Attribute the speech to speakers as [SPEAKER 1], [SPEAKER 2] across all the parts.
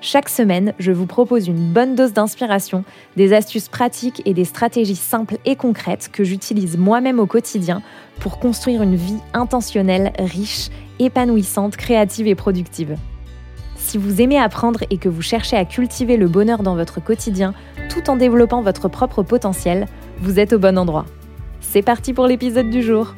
[SPEAKER 1] Chaque semaine, je vous propose une bonne dose d'inspiration, des astuces pratiques et des stratégies simples et concrètes que j'utilise moi-même au quotidien pour construire une vie intentionnelle, riche, épanouissante, créative et productive. Si vous aimez apprendre et que vous cherchez à cultiver le bonheur dans votre quotidien tout en développant votre propre potentiel, vous êtes au bon endroit. C'est parti pour l'épisode du jour.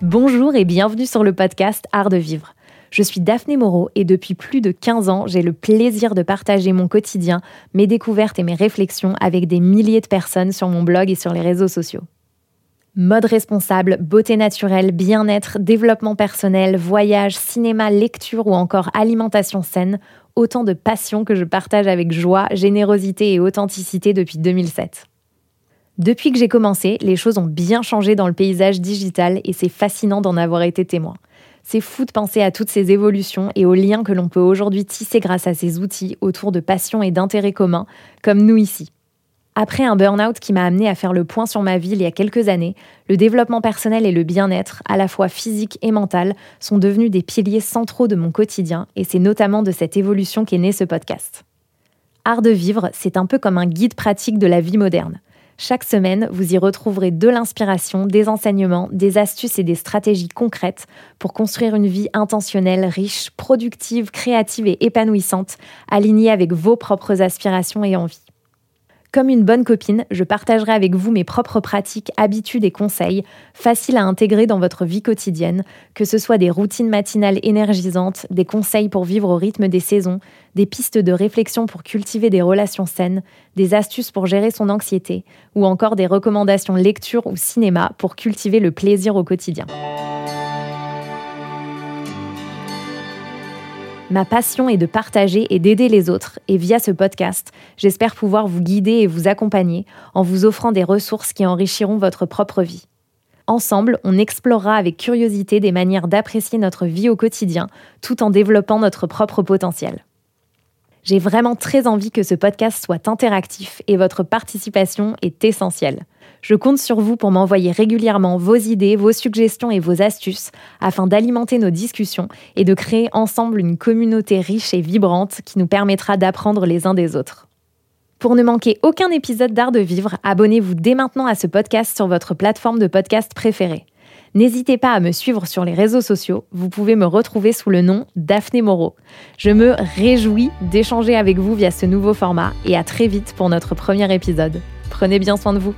[SPEAKER 1] Bonjour et bienvenue sur le podcast Art de vivre. Je suis Daphné Moreau et depuis plus de 15 ans, j'ai le plaisir de partager mon quotidien, mes découvertes et mes réflexions avec des milliers de personnes sur mon blog et sur les réseaux sociaux. Mode responsable, beauté naturelle, bien-être, développement personnel, voyage, cinéma, lecture ou encore alimentation saine, autant de passions que je partage avec joie, générosité et authenticité depuis 2007. Depuis que j'ai commencé, les choses ont bien changé dans le paysage digital et c'est fascinant d'en avoir été témoin. C'est fou de penser à toutes ces évolutions et aux liens que l'on peut aujourd'hui tisser grâce à ces outils autour de passions et d'intérêts communs, comme nous ici. Après un burn-out qui m'a amené à faire le point sur ma vie il y a quelques années, le développement personnel et le bien-être, à la fois physique et mental, sont devenus des piliers centraux de mon quotidien et c'est notamment de cette évolution qu'est né ce podcast. Art de vivre, c'est un peu comme un guide pratique de la vie moderne. Chaque semaine, vous y retrouverez de l'inspiration, des enseignements, des astuces et des stratégies concrètes pour construire une vie intentionnelle, riche, productive, créative et épanouissante, alignée avec vos propres aspirations et envies. Comme une bonne copine, je partagerai avec vous mes propres pratiques, habitudes et conseils, faciles à intégrer dans votre vie quotidienne, que ce soit des routines matinales énergisantes, des conseils pour vivre au rythme des saisons, des pistes de réflexion pour cultiver des relations saines, des astuces pour gérer son anxiété, ou encore des recommandations lecture ou cinéma pour cultiver le plaisir au quotidien. Ma passion est de partager et d'aider les autres, et via ce podcast, j'espère pouvoir vous guider et vous accompagner en vous offrant des ressources qui enrichiront votre propre vie. Ensemble, on explorera avec curiosité des manières d'apprécier notre vie au quotidien, tout en développant notre propre potentiel. J'ai vraiment très envie que ce podcast soit interactif et votre participation est essentielle. Je compte sur vous pour m'envoyer régulièrement vos idées, vos suggestions et vos astuces afin d'alimenter nos discussions et de créer ensemble une communauté riche et vibrante qui nous permettra d'apprendre les uns des autres. Pour ne manquer aucun épisode d'Art de Vivre, abonnez-vous dès maintenant à ce podcast sur votre plateforme de podcast préférée. N'hésitez pas à me suivre sur les réseaux sociaux, vous pouvez me retrouver sous le nom Daphné Moreau. Je me réjouis d'échanger avec vous via ce nouveau format et à très vite pour notre premier épisode. Prenez bien soin de vous.